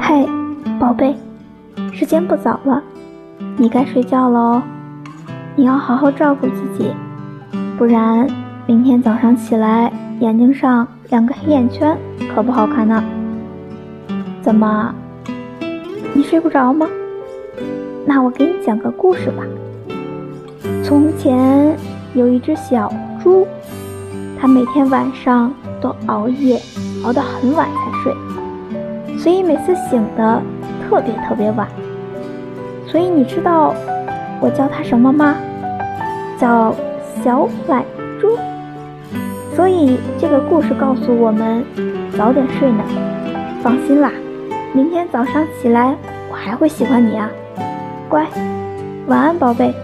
嘿，宝贝，时间不早了，你该睡觉了哦。你要好好照顾自己，不然明天早上起来眼睛上两个黑眼圈可不好看呢。怎么，你睡不着吗？那我给你讲个故事吧。从前有一只小猪，它每天晚上都熬夜，熬得很晚才睡。所以每次醒的特别特别晚，所以你知道我叫它什么吗？叫小懒猪。所以这个故事告诉我们，早点睡呢。放心啦，明天早上起来我还会喜欢你啊。乖，晚安，宝贝。